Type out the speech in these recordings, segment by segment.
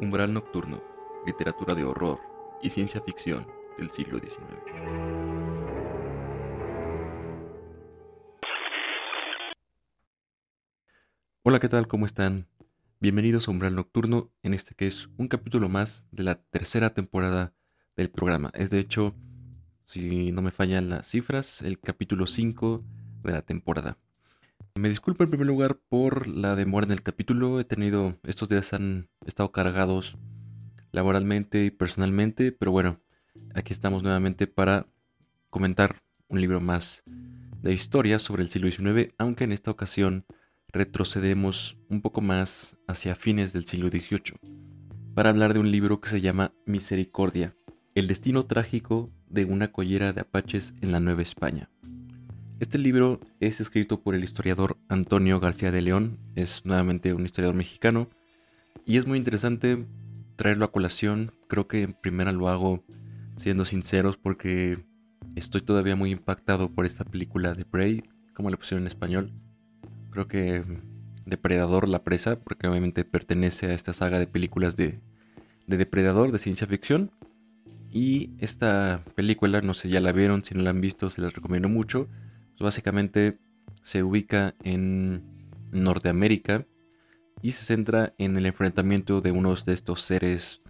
Umbral Nocturno, literatura de horror y ciencia ficción del siglo XIX. Hola, ¿qué tal? ¿Cómo están? Bienvenidos a Umbral Nocturno, en este que es un capítulo más de la tercera temporada del programa. Es de hecho, si no me fallan las cifras, el capítulo 5 de la temporada. Me disculpo en primer lugar por la demora en el capítulo. He tenido, estos días han estado cargados laboralmente y personalmente, pero bueno, aquí estamos nuevamente para comentar un libro más de historia sobre el siglo XIX, aunque en esta ocasión retrocedemos un poco más hacia fines del siglo XVIII, para hablar de un libro que se llama Misericordia, el destino trágico de una collera de apaches en la Nueva España. Este libro es escrito por el historiador Antonio García de León, es nuevamente un historiador mexicano, y es muy interesante traerlo a colación. Creo que en primera lo hago siendo sinceros porque estoy todavía muy impactado por esta película de Prey, como le pusieron en español. Creo que Depredador la presa, porque obviamente pertenece a esta saga de películas de, de Depredador, de ciencia ficción. Y esta película, no sé, ya la vieron, si no la han visto, se las recomiendo mucho básicamente se ubica en Norteamérica y se centra en el enfrentamiento de unos de estos seres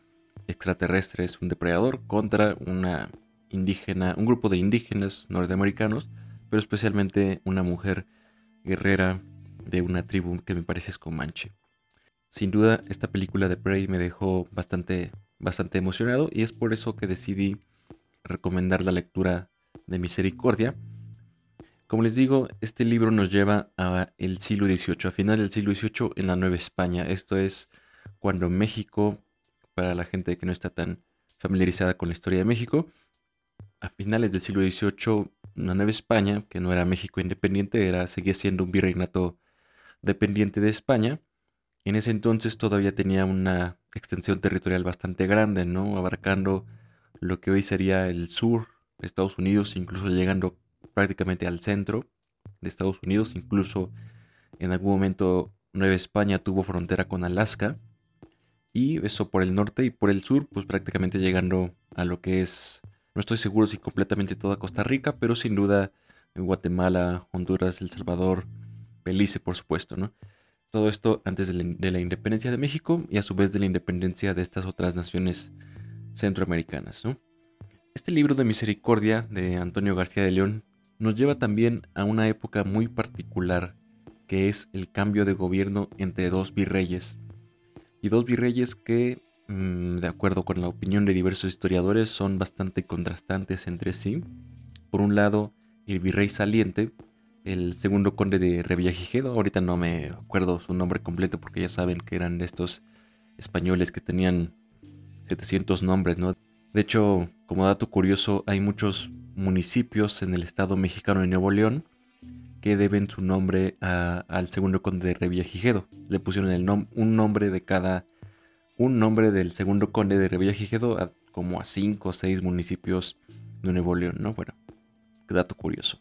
extraterrestres, un depredador, contra una indígena, un grupo de indígenas norteamericanos, pero especialmente una mujer guerrera de una tribu que me parece es Comanche. Sin duda, esta película de Prey me dejó bastante, bastante emocionado y es por eso que decidí recomendar la lectura de Misericordia, como les digo, este libro nos lleva a el siglo XVIII, a final del siglo XVIII en la Nueva España. Esto es cuando México, para la gente que no está tan familiarizada con la historia de México, a finales del siglo XVIII, la Nueva España, que no era México independiente, era, seguía siendo un virreinato dependiente de España. En ese entonces todavía tenía una extensión territorial bastante grande, ¿no? Abarcando lo que hoy sería el sur de Estados Unidos, incluso llegando prácticamente al centro de Estados Unidos, incluso en algún momento Nueva España tuvo frontera con Alaska, y eso por el norte y por el sur, pues prácticamente llegando a lo que es, no estoy seguro si completamente toda Costa Rica, pero sin duda Guatemala, Honduras, El Salvador, Belice, por supuesto, ¿no? Todo esto antes de la, de la, independencia de México y a su vez de la independencia de estas otras naciones centroamericanas, ¿no? Este libro de Misericordia de Antonio García de León nos lleva también a una época muy particular, que es el cambio de gobierno entre dos virreyes. Y dos virreyes que, mm, de acuerdo con la opinión de diversos historiadores, son bastante contrastantes entre sí. Por un lado, el virrey saliente, el segundo conde de Revillagigedo, ahorita no me acuerdo su nombre completo porque ya saben que eran estos españoles que tenían 700 nombres, ¿no? De hecho, como dato curioso, hay muchos municipios en el estado mexicano de Nuevo León que deben su nombre al segundo conde de Revillagigedo. Le pusieron el un nombre de cada, un nombre del segundo conde de Revillagigedo como a cinco o seis municipios de Nuevo León, ¿no? Bueno, qué dato curioso.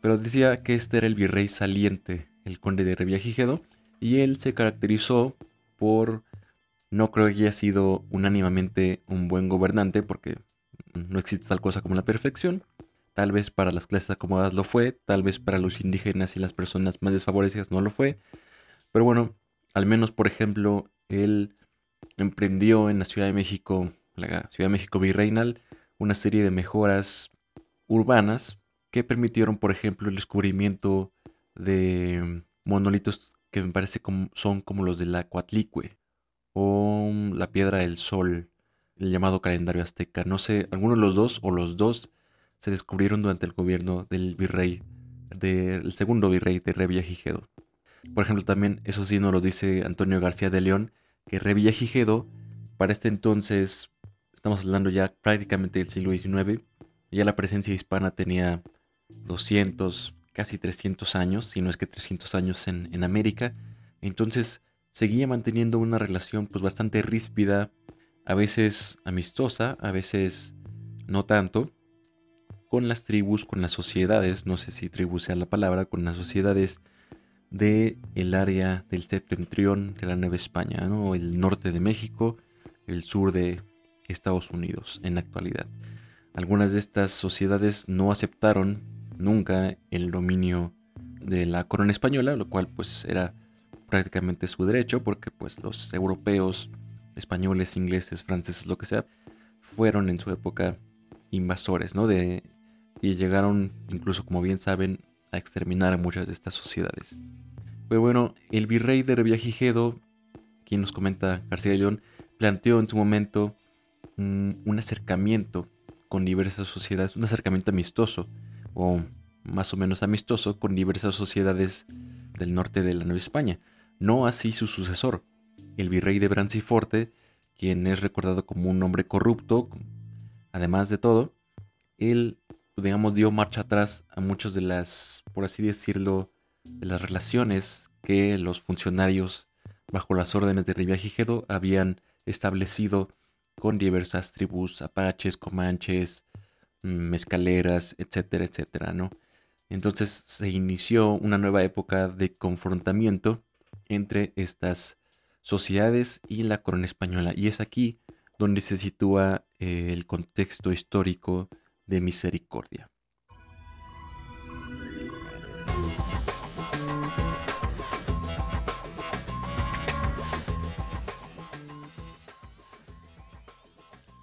Pero decía que este era el virrey saliente, el conde de Revillagigedo, y él se caracterizó por, no creo que haya sido unánimemente un buen gobernante, porque no existe tal cosa como la perfección. Tal vez para las clases acomodadas lo fue, tal vez para los indígenas y las personas más desfavorecidas no lo fue. Pero bueno, al menos por ejemplo, él emprendió en la Ciudad de México, la Ciudad de México virreinal, una serie de mejoras urbanas que permitieron, por ejemplo, el descubrimiento de monolitos que me parece son como los de la Coatlicue o la Piedra del Sol el llamado calendario azteca. No sé, algunos de los dos o los dos se descubrieron durante el gobierno del virrey, del segundo virrey de Revillagigedo. Por ejemplo, también, eso sí nos lo dice Antonio García de León, que Revillagigedo, para este entonces, estamos hablando ya prácticamente del siglo XIX, ya la presencia hispana tenía 200, casi 300 años, si no es que 300 años en, en América, entonces seguía manteniendo una relación pues bastante ríspida a veces amistosa, a veces no tanto, con las tribus, con las sociedades, no sé si tribu sea la palabra, con las sociedades del el área del septentrión de la Nueva España, ¿no? el norte de México, el sur de Estados Unidos en la actualidad. Algunas de estas sociedades no aceptaron nunca el dominio de la corona española, lo cual pues era prácticamente su derecho porque pues los europeos, españoles, ingleses, franceses, lo que sea, fueron en su época invasores, ¿no? De, y llegaron, incluso como bien saben, a exterminar a muchas de estas sociedades. Pero bueno, el virrey de Revillagigedo, quien nos comenta García León, planteó en su momento un acercamiento con diversas sociedades, un acercamiento amistoso, o más o menos amistoso, con diversas sociedades del norte de la Nueva España. No así su sucesor, el virrey de Branciforte, quien es recordado como un hombre corrupto, además de todo, él, digamos, dio marcha atrás a muchas de las, por así decirlo, de las relaciones que los funcionarios bajo las órdenes de Riviagigedo habían establecido con diversas tribus, apaches, comanches, mm, mezcaleras, etcétera, etcétera, ¿no? Entonces se inició una nueva época de confrontamiento entre estas sociedades y la corona española. Y es aquí donde se sitúa eh, el contexto histórico de misericordia.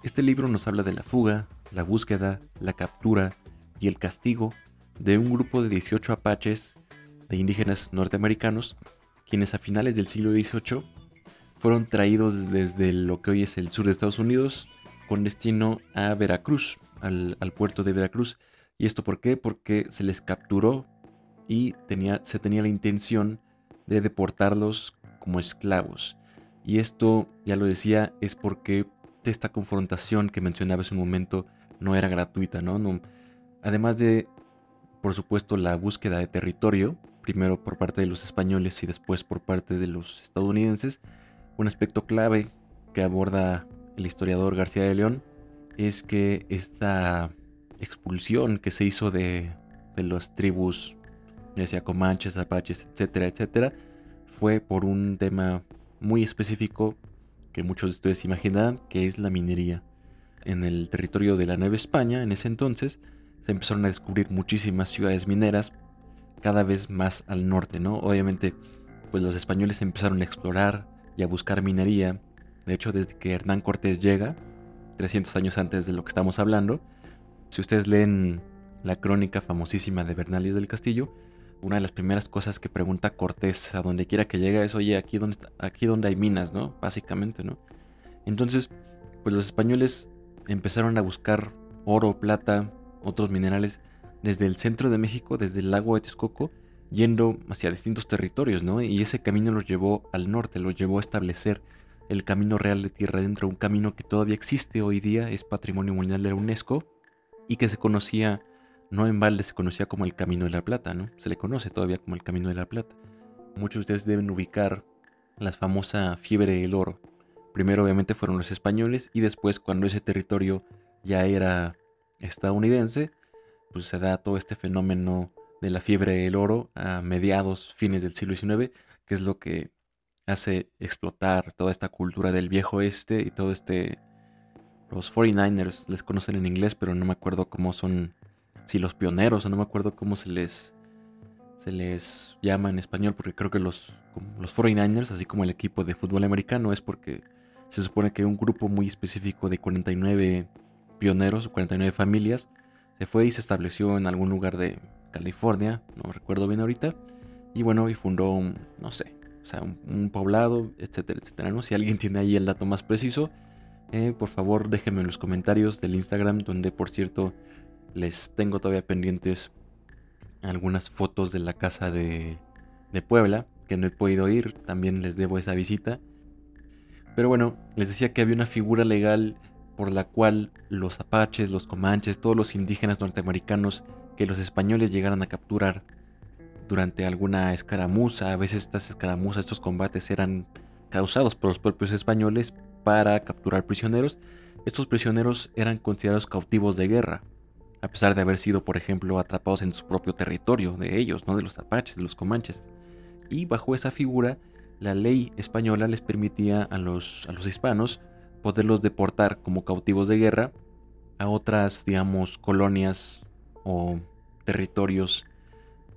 Este libro nos habla de la fuga, la búsqueda, la captura y el castigo de un grupo de 18 apaches de indígenas norteamericanos, quienes a finales del siglo XVIII fueron traídos desde lo que hoy es el sur de Estados Unidos con destino a Veracruz, al, puerto de Veracruz. ¿Y esto por qué? Porque se les capturó y tenía, se tenía la intención de deportarlos como esclavos. Y esto, ya lo decía, es porque esta confrontación que mencionaba hace un momento no era gratuita, ¿no? Además de, por supuesto, la búsqueda de territorio, primero por parte de los españoles y después por parte de los estadounidenses, un aspecto clave que aborda el historiador García de León es que esta expulsión que se hizo de, de las tribus, ya sea comanches, apaches, etcétera, etcétera, fue por un tema muy específico que muchos de ustedes imaginarán, que es la minería. En el territorio de la Nueva España, en ese entonces, se empezaron a descubrir muchísimas ciudades mineras, cada vez más al norte, ¿no? Obviamente, pues los españoles empezaron a explorar y a buscar minería. De hecho, desde que Hernán Cortés llega, 300 años antes de lo que estamos hablando, si ustedes leen la crónica famosísima de Bernales del Castillo, una de las primeras cosas que pregunta Cortés a donde quiera que llegue es, oye, aquí donde, aquí donde hay minas, ¿no? Básicamente, ¿no? Entonces, pues los españoles empezaron a buscar oro, plata, otros minerales desde el centro de México, desde el lago de Texcoco, yendo hacia distintos territorios, ¿no? Y ese camino los llevó al norte, los llevó a establecer el camino real de tierra adentro, un camino que todavía existe hoy día, es patrimonio mundial de la UNESCO y que se conocía no en balde se conocía como el Camino de la Plata, ¿no? Se le conoce todavía como el Camino de la Plata. Muchos de ustedes deben ubicar la famosa fiebre del oro. Primero obviamente fueron los españoles y después cuando ese territorio ya era estadounidense, pues se da todo este fenómeno de la fiebre del oro a mediados, fines del siglo XIX, que es lo que hace explotar toda esta cultura del viejo este y todo este... Los 49ers les conocen en inglés, pero no me acuerdo cómo son si los pioneros, o no me acuerdo cómo se les, se les llama en español, porque creo que los, los 49ers, así como el equipo de fútbol americano, es porque se supone que un grupo muy específico de 49 pioneros, 49 familias, se fue y se estableció en algún lugar de California, no recuerdo bien ahorita, y bueno, y fundó un, no sé, o sea, un, poblado, etcétera, etcétera, ¿no? Si alguien tiene ahí el dato más preciso, eh, por favor déjenme en los comentarios del Instagram, donde por cierto les tengo todavía pendientes algunas fotos de la casa de, Puebla, que no he podido ir, también les debo esa visita. Pero bueno, les decía que había una figura legal por la cual los apaches, los comanches, todos los indígenas norteamericanos que los españoles llegaran a capturar durante alguna escaramuza, a veces estas escaramuzas, estos combates eran causados por los propios españoles para capturar prisioneros. Estos prisioneros eran considerados cautivos de guerra a pesar de haber sido, por ejemplo, atrapados en su propio territorio de ellos, no de los apaches, de los comanches. Y bajo esa figura, la ley española les permitía a los, a los hispanos poderlos deportar como cautivos de guerra a otras, digamos, colonias o territorios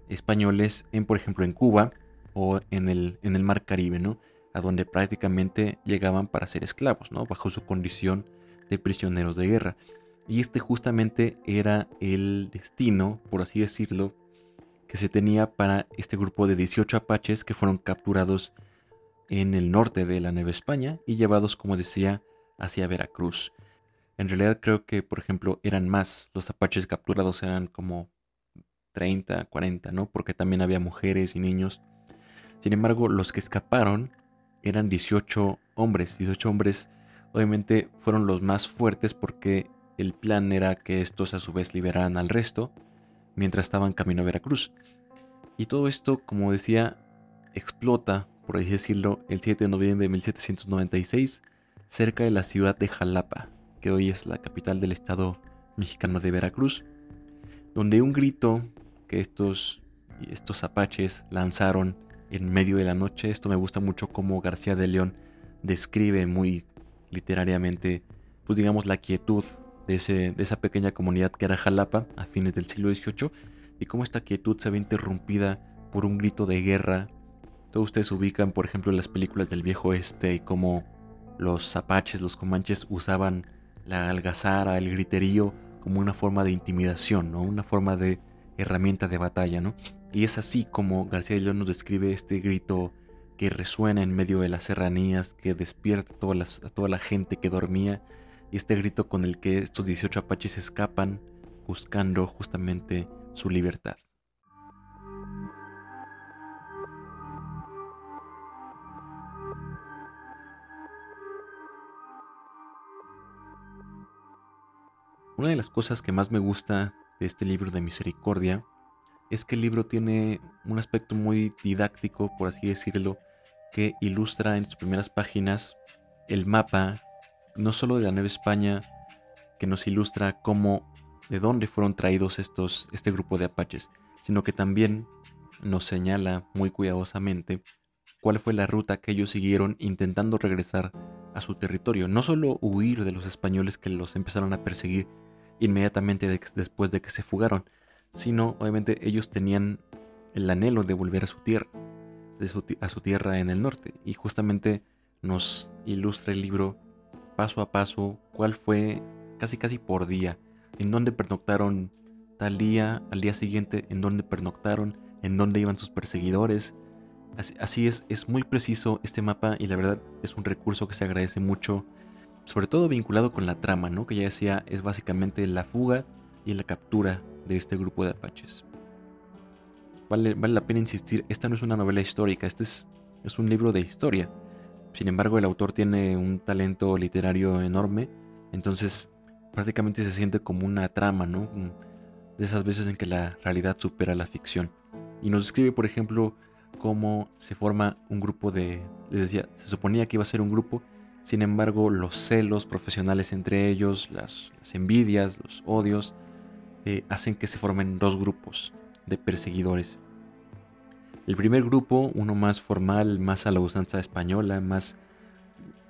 españoles en, por ejemplo, en Cuba o en el, en el Mar Caribe, ¿no? A donde prácticamente llegaban para ser esclavos, ¿no? Bajo su condición de prisioneros de guerra. Y este justamente era el destino, por así decirlo, que se tenía para este grupo de 18 apaches que fueron capturados en el norte de la Nueva España y llevados, como decía, hacia Veracruz. En realidad creo que, por ejemplo, eran más, los apaches capturados eran como 30, 40, ¿no? Porque también había mujeres y niños. Sin embargo, los que escaparon eran 18 hombres. 18 hombres obviamente fueron los más fuertes porque el plan era que estos a su vez liberaran al resto mientras estaban camino a Veracruz. Y todo esto, como decía, explota, por así decirlo, el 7 de noviembre de 1796 cerca de la ciudad de Jalapa, que hoy es la capital del estado mexicano de Veracruz, donde un grito que estos, estos apaches lanzaron en medio de la noche, esto me gusta mucho como García de León describe muy literariamente, pues digamos, la quietud de, ese, de esa pequeña comunidad que era Jalapa a fines del siglo XVIII y cómo esta quietud se ve interrumpida por un grito de guerra. Todos ustedes ubican, por ejemplo, las películas del viejo oeste y cómo los apaches, los comanches usaban la algazara, el griterío como una forma de intimidación, ¿no? Una forma de herramienta de batalla, ¿no? Y es así como García de León nos describe este grito que resuena en medio de las serranías, que despierta a toda, la, a toda la gente que dormía, y este grito con el que estos 18 apaches escapan buscando justamente su libertad. Una de las cosas que más me gusta de este libro de misericordia es que el libro tiene un aspecto muy didáctico, por así decirlo, que ilustra en sus primeras páginas el mapa, no solo de la Nueva España, que nos ilustra cómo, de dónde fueron traídos estos, este grupo de apaches, sino que también nos señala muy cuidadosamente cuál fue la ruta que ellos siguieron intentando regresar a su territorio. No solo huir de los españoles que los empezaron a perseguir inmediatamente después de que se fugaron, sino obviamente ellos tenían el anhelo de volver a su tierra, a su tierra en el norte. Y justamente nos ilustra el libro paso a paso cuál fue casi casi por día, en dónde pernoctaron tal día, al día siguiente, en dónde pernoctaron, en dónde iban sus perseguidores. Así, así es, es muy preciso este mapa y la verdad es un recurso que se agradece mucho sobre todo vinculado con la trama, ¿no? Que ya decía, es básicamente la fuga y la captura de este grupo de apaches. Vale, vale la pena insistir, esta no es una novela histórica, este es, es un libro de historia. Sin embargo, el autor tiene un talento literario enorme, entonces prácticamente se siente como una trama, ¿no? De esas veces en que la realidad supera la ficción. Y nos describe, por ejemplo, cómo se forma un grupo de... Les decía, se suponía que iba a ser un grupo sin embargo, los celos profesionales entre ellos, las, envidias, los odios, eh, hacen que se formen dos grupos de perseguidores. El primer grupo, uno más formal, más a la usanza española, más,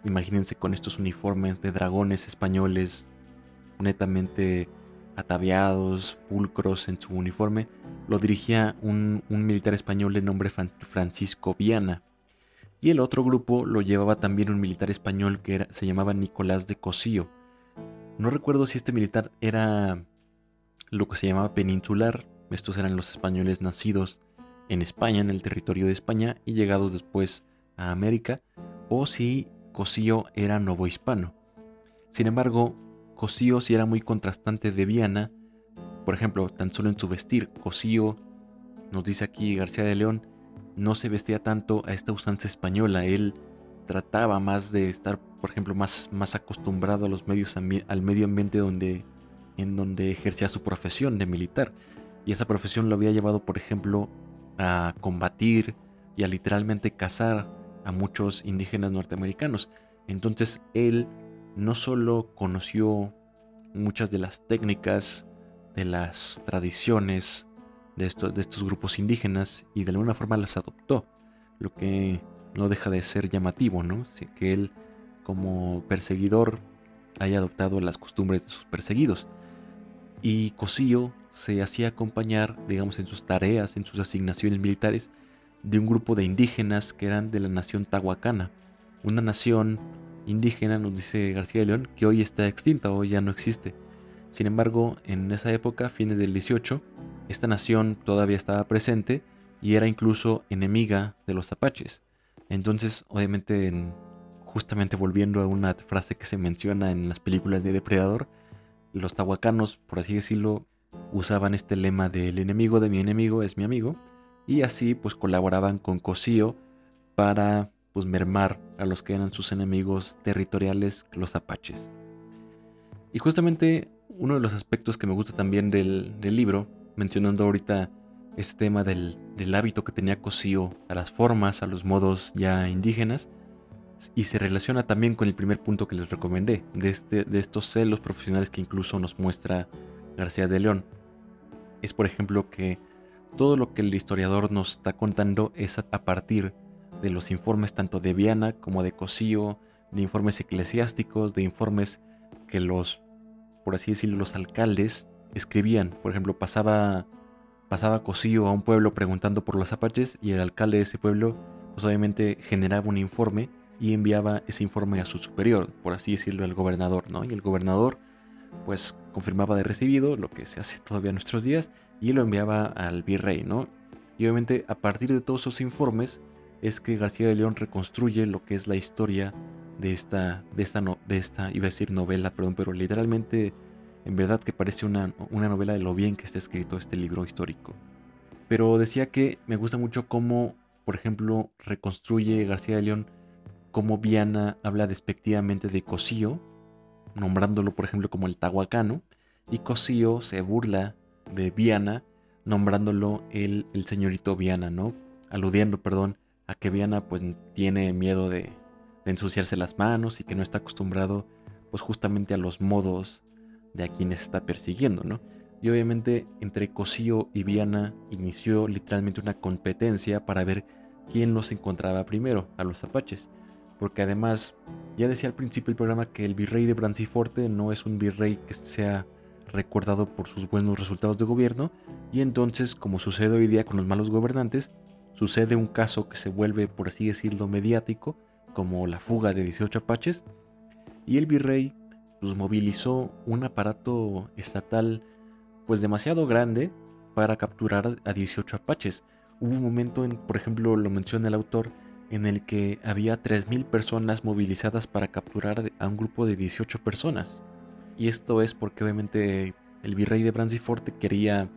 imagínense con estos uniformes de dragones españoles netamente ataviados, pulcros en su uniforme, lo dirigía un, un militar español de nombre Francisco Viana y el otro grupo lo llevaba también un militar español que se llamaba Nicolás de Cosío. No recuerdo si este militar era lo que se llamaba peninsular, estos eran los españoles nacidos en España, en el territorio de España, y llegados después a América, o si Cosío era novohispano. Sin embargo, Cosío sí era muy contrastante de Viana, por ejemplo, tan solo en su vestir, Cosío, nos dice aquí García de León, no se vestía tanto a esta usanza española. Él trataba más de estar, por ejemplo, más, más acostumbrado a los medios al medio ambiente donde, en donde ejercía su profesión de militar. Y esa profesión lo había llevado, por ejemplo, a combatir y a literalmente cazar a muchos indígenas norteamericanos. Entonces él no solo conoció muchas de las técnicas, de las tradiciones, de estos, grupos indígenas y de alguna forma las adoptó, lo que no deja de ser llamativo, ¿no? que él como perseguidor haya adoptado las costumbres de sus perseguidos. Y Cosío se hacía acompañar, digamos, en sus tareas, en sus asignaciones militares, de un grupo de indígenas que eran de la nación tahuacana, una nación indígena, nos dice García de León, que hoy está extinta, hoy ya no existe. Sin embargo, en esa época, fines del 18, esta nación todavía estaba presente y era incluso enemiga de los apaches. Entonces, obviamente, justamente volviendo a una frase que se menciona en las películas de Depredador, los tahuacanos, por así decirlo, usaban este lema de el enemigo de mi enemigo es mi amigo, y así pues colaboraban con Cosío para pues mermar a los que eran sus enemigos territoriales, los apaches. Y justamente uno de los aspectos que me gusta también del, libro, mencionando ahorita este tema del, hábito que tenía Cosío a las formas, a los modos ya indígenas, y se relaciona también con el primer punto que les recomendé, de, este, de estos celos profesionales que incluso nos muestra García de León. Es por ejemplo que todo lo que el historiador nos está contando es a, partir de los informes tanto de Viana como de Cosío, de informes eclesiásticos, de informes que los, por así decirlo, los alcaldes escribían. Por ejemplo, pasaba, pasaba Cosío a un pueblo preguntando por los apaches y el alcalde de ese pueblo, pues obviamente generaba un informe y enviaba ese informe a su superior, por así decirlo, al gobernador, ¿no? Y el gobernador, pues confirmaba de recibido, lo que se hace todavía en nuestros días, y lo enviaba al virrey, ¿no? Y obviamente a partir de todos esos informes es que García de León reconstruye lo que es la historia de esta, de esta, no, de esta iba a decir novela, perdón, pero literalmente en verdad que parece una, una novela de lo bien que está escrito este libro histórico. Pero decía que me gusta mucho cómo, por ejemplo, reconstruye García de León cómo Viana habla despectivamente de Cosío, nombrándolo por ejemplo como el Tahuacano, y Cosío se burla de Viana, nombrándolo el, el señorito Viana, ¿no? Aludiendo, perdón, a que Viana pues tiene miedo de, de ensuciarse las manos y que no está acostumbrado pues justamente a los modos de a quienes está persiguiendo, ¿no? Y obviamente entre Cosío y Viana inició literalmente una competencia para ver quién los encontraba primero, a los apaches. Porque además, ya decía al principio del programa que el virrey de Branciforte no es un virrey que sea recordado por sus buenos resultados de gobierno, y entonces, como sucede hoy día con los malos gobernantes, sucede un caso que se vuelve, por así decirlo, mediático, como la fuga de 18 apaches, y el virrey pues, movilizó un aparato estatal pues demasiado grande para capturar a 18 apaches. Hubo un momento, en, por ejemplo, lo menciona el autor, en el que había 3.000 personas movilizadas para capturar a un grupo de 18 personas. Y esto es porque obviamente el virrey de Branciforte quería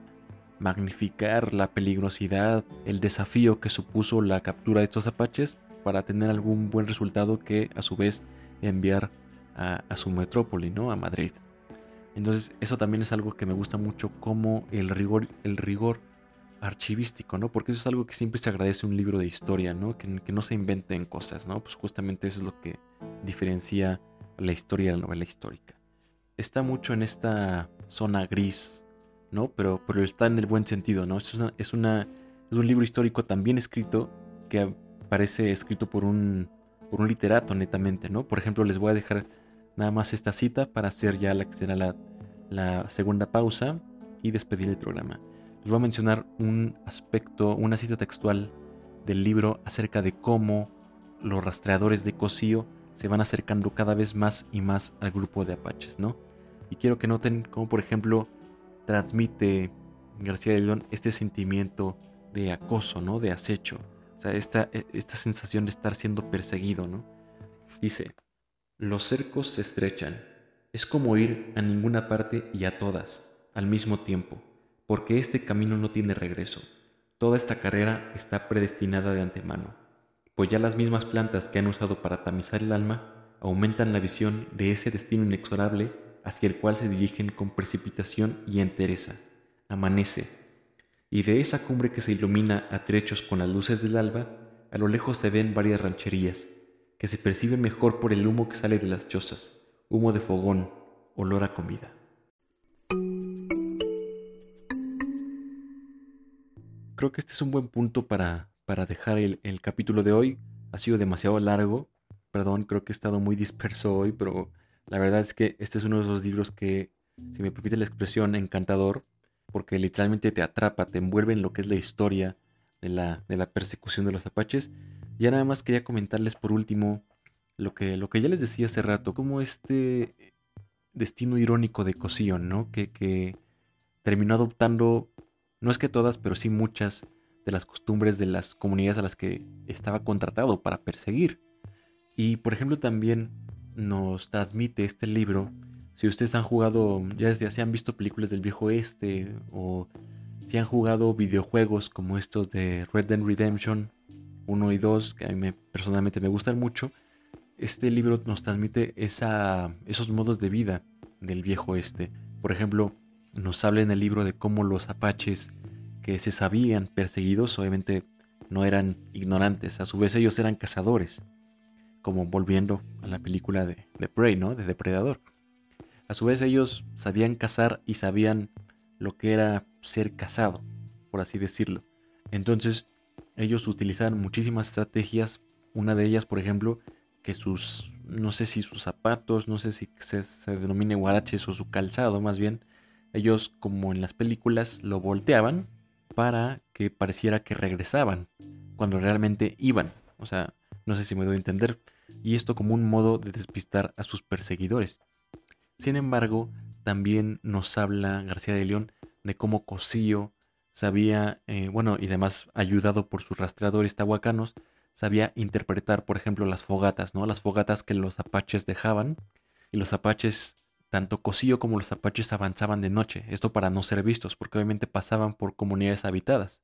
magnificar la peligrosidad, el desafío que supuso la captura de estos apaches para tener algún buen resultado que a su vez enviar a, su metrópoli, ¿no? A Madrid. Entonces eso también es algo que me gusta mucho como el rigor, el rigor archivístico, ¿no? Porque eso es algo que siempre se agradece un libro de historia, ¿no? Que, que no se inventen cosas, ¿no? Pues justamente eso es lo que diferencia la historia de la novela histórica está mucho en esta zona gris, ¿no? Pero, pero está en el buen sentido, ¿no? Es, una, es, una, es un libro histórico también escrito que parece escrito por un, por un literato netamente, ¿no? Por ejemplo, les voy a dejar nada más esta cita para hacer ya la que será la, segunda pausa y despedir el programa. Les voy a mencionar un aspecto, una cita textual del libro acerca de cómo los rastreadores de Cosío se van acercando cada vez más y más al grupo de apaches, ¿no? Y quiero que noten cómo, por ejemplo, transmite García de León este sentimiento de acoso, ¿no? De acecho. O sea, esta, e, esta sensación de estar siendo perseguido, ¿no? Dice, los cercos se estrechan. Es como ir a ninguna parte y a todas, al mismo tiempo, porque este camino no tiene regreso. Toda esta carrera está predestinada de antemano, pues ya las mismas plantas que han usado para tamizar el alma aumentan la visión de ese destino inexorable hacia el cual se dirigen con precipitación y entereza. Amanece, y de esa cumbre que se ilumina a trechos con las luces del alba, a lo lejos se ven varias rancherías, que se perciben mejor por el humo que sale de las chozas, humo de fogón, olor a comida. Creo que este es un buen punto para, para dejar el, el capítulo de hoy. Ha sido demasiado largo, perdón, creo que he estado muy disperso hoy, pero la verdad es que este es uno de esos libros que, si me permite la expresión, encantador, porque literalmente te atrapa, te envuelve en lo que es la historia de la, de la persecución de los apaches. Ya nada más quería comentarles por último lo que, lo que ya les decía hace rato, como este destino irónico de Cosío, ¿no? Que, que terminó adoptando, no es que todas, pero sí muchas de las costumbres de las comunidades a las que estaba contratado para perseguir. Y por ejemplo también nos transmite este libro, si ustedes han jugado, ya, ya se han visto películas del viejo este o si han jugado videojuegos como estos de Red Dead Redemption 1 y 2, que a mí personalmente me gustan mucho, este libro nos transmite esos modos de vida del viejo este. Por ejemplo, nos habla en el libro de cómo los apaches que se sabían perseguidos, obviamente no eran ignorantes, a su vez ellos eran cazadores, como volviendo a la película de, de Prey, ¿no? De Depredador. A su vez ellos sabían cazar y sabían lo que era ser cazado, por así decirlo. Entonces, ellos utilizaron muchísimas estrategias. Una de ellas, por ejemplo, que sus, no sé si sus zapatos, no sé si se, se denomine guaraches o su calzado más bien, ellos como en las películas lo volteaban para que pareciera que regresaban cuando realmente iban. O sea, no sé si me doy a entender. Y esto como un modo de despistar a sus perseguidores. Sin embargo, también nos habla García de León de cómo Cosío sabía, eh, bueno, y además ayudado por sus rastreadores tahuacanos, sabía interpretar, por ejemplo, las fogatas, ¿no? Las fogatas que los apaches dejaban. Y los apaches tanto Cosío como los apaches avanzaban de noche, esto para no ser vistos, porque obviamente pasaban por comunidades habitadas.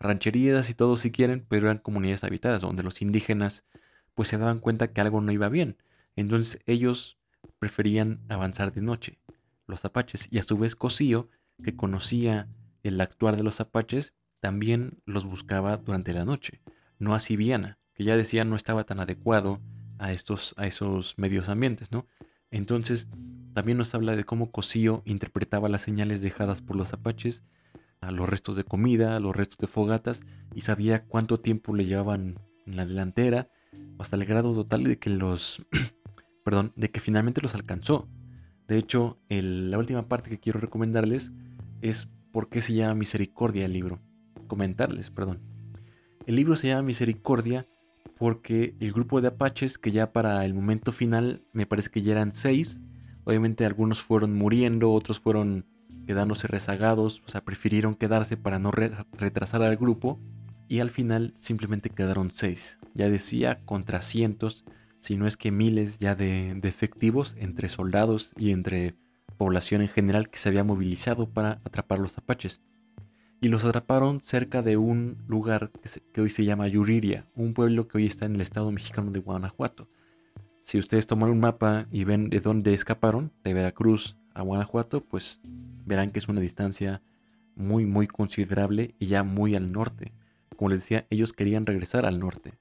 Rancherías y todo si quieren, pero eran comunidades habitadas, donde los indígenas pues se daban cuenta que algo no iba bien. Entonces ellos preferían avanzar de noche, los apaches, y a su vez Cosío, que conocía el actuar de los apaches, también los buscaba durante la noche. No así Viana, que ya decía no estaba tan adecuado a estos a esos medios ambientes, ¿no? Entonces, también nos habla de cómo Cosío interpretaba las señales dejadas por los apaches, a los restos de comida, a los restos de fogatas, y sabía cuánto tiempo le llevaban en la delantera, hasta el grado total de que los, perdón, de que finalmente los alcanzó. De hecho, la última parte que quiero recomendarles es por qué se llama Misericordia el libro. Comentarles, perdón. El libro se llama Misericordia porque el grupo de apaches, que ya para el momento final me parece que ya eran seis, Obviamente algunos fueron muriendo, otros fueron quedándose rezagados, o sea, prefirieron quedarse para no retrasar al grupo y al final simplemente quedaron seis. Ya decía, contra cientos, si no es que miles ya de, de efectivos entre soldados y entre población en general que se había movilizado para atrapar los apaches. Y los atraparon cerca de un lugar que, hoy se llama Yuriria, un pueblo que hoy está en el estado mexicano de Guanajuato. Si ustedes toman un mapa y ven de dónde escaparon, de Veracruz a Guanajuato, pues verán que es una distancia muy, muy considerable y ya muy al norte. Como les decía, ellos querían regresar al norte,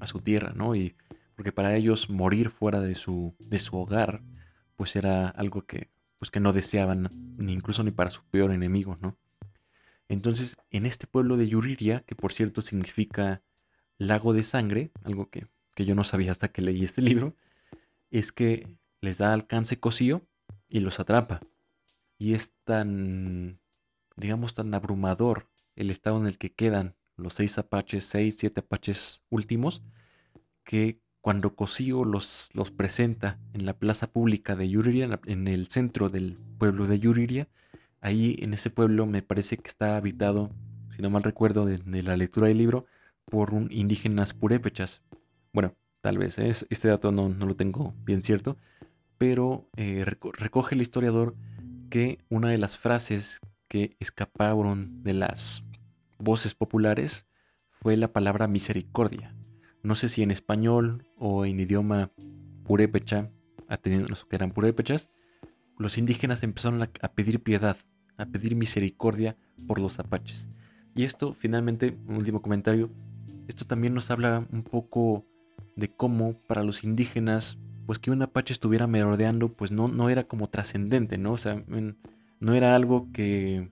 a su tierra, ¿no? Y porque para ellos morir fuera de su, de su hogar, pues era algo que, pues que no deseaban, ni incluso ni para su peor enemigo, ¿no? Entonces, en este pueblo de Yuriria, que por cierto significa lago de sangre, algo que que yo no sabía hasta que leí este libro, es que les da alcance cosío y los atrapa. Y es tan, digamos, tan abrumador el estado en el que quedan los seis apaches, seis, siete apaches últimos, que cuando Cosío los, los presenta en la plaza pública de Yuriria, en el centro del pueblo de Yuriria, ahí en ese pueblo me parece que está habitado, si no mal recuerdo de, la lectura del libro, por un indígenas purépechas. Bueno, tal vez, ¿eh? este dato no, lo tengo bien cierto, pero eh, recoge el historiador que una de las frases que escaparon de las voces populares fue la palabra misericordia. No sé si en español o en idioma purépecha, atendiendo los que eran purépechas, los indígenas empezaron a pedir piedad, a pedir misericordia por los apaches. Y esto, finalmente, un último comentario, esto también nos habla un poco de cómo para los indígenas, pues que un apache estuviera merodeando, pues no, no era como trascendente, ¿no? O sea, no era algo que,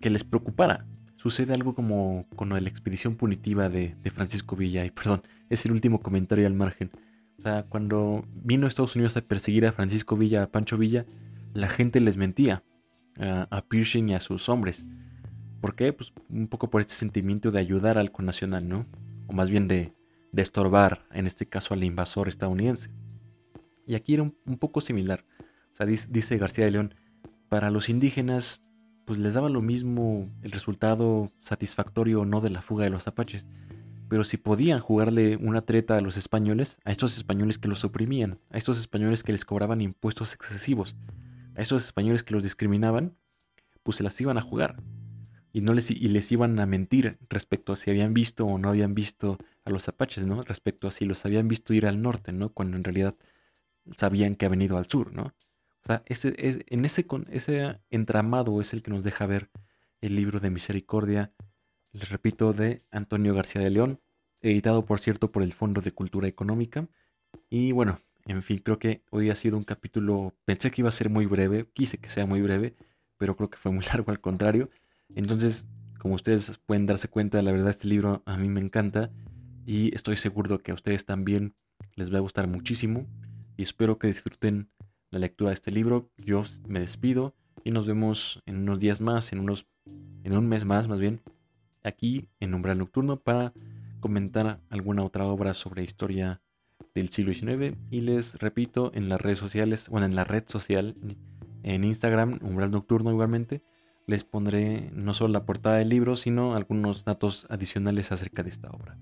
que, les preocupara. Sucede algo como con la expedición punitiva de, Francisco Villa, y perdón, es el último comentario al margen. O sea, cuando vino a Estados Unidos a perseguir a Francisco Villa, a Pancho Villa, la gente les mentía a, a y a sus hombres. ¿Por qué? Pues un poco por este sentimiento de ayudar al connacional, ¿no? O más bien de, de estorbar, en este caso al invasor estadounidense. Y aquí era un, poco similar. O sea, dice, García de León, para los indígenas, pues les daba lo mismo el resultado satisfactorio o no de la fuga de los apaches. Pero si podían jugarle una treta a los españoles, a estos españoles que los oprimían, a estos españoles que les cobraban impuestos excesivos, a estos españoles que los discriminaban, pues se las iban a jugar y, no les, y les iban a mentir respecto a si habían visto o no habían visto a los apaches, ¿no? Respecto a si los habían visto ir al norte, ¿no? Cuando en realidad sabían que habían ido al sur, ¿no? O sea, ese, es, en ese, ese entramado es el que nos deja ver el libro de Misericordia, les repito, de Antonio García de León, editado por cierto por el Fondo de Cultura Económica. Y bueno, en fin, creo que hoy ha sido un capítulo, pensé que iba a ser muy breve, quise que sea muy breve, pero creo que fue muy largo al contrario. Entonces, como ustedes pueden darse cuenta, la verdad este libro a mí me encanta y estoy seguro que a ustedes también les va a gustar muchísimo y espero que disfruten la lectura de este libro. Yo me despido y nos vemos en unos días más, en unos en un mes más más bien, aquí en Umbral Nocturno para comentar alguna otra obra sobre historia del siglo XIX y les repito en las redes sociales, bueno, en la red social en Instagram, Umbral Nocturno igualmente les pondré no solo la portada del libro, sino algunos datos adicionales acerca de esta obra.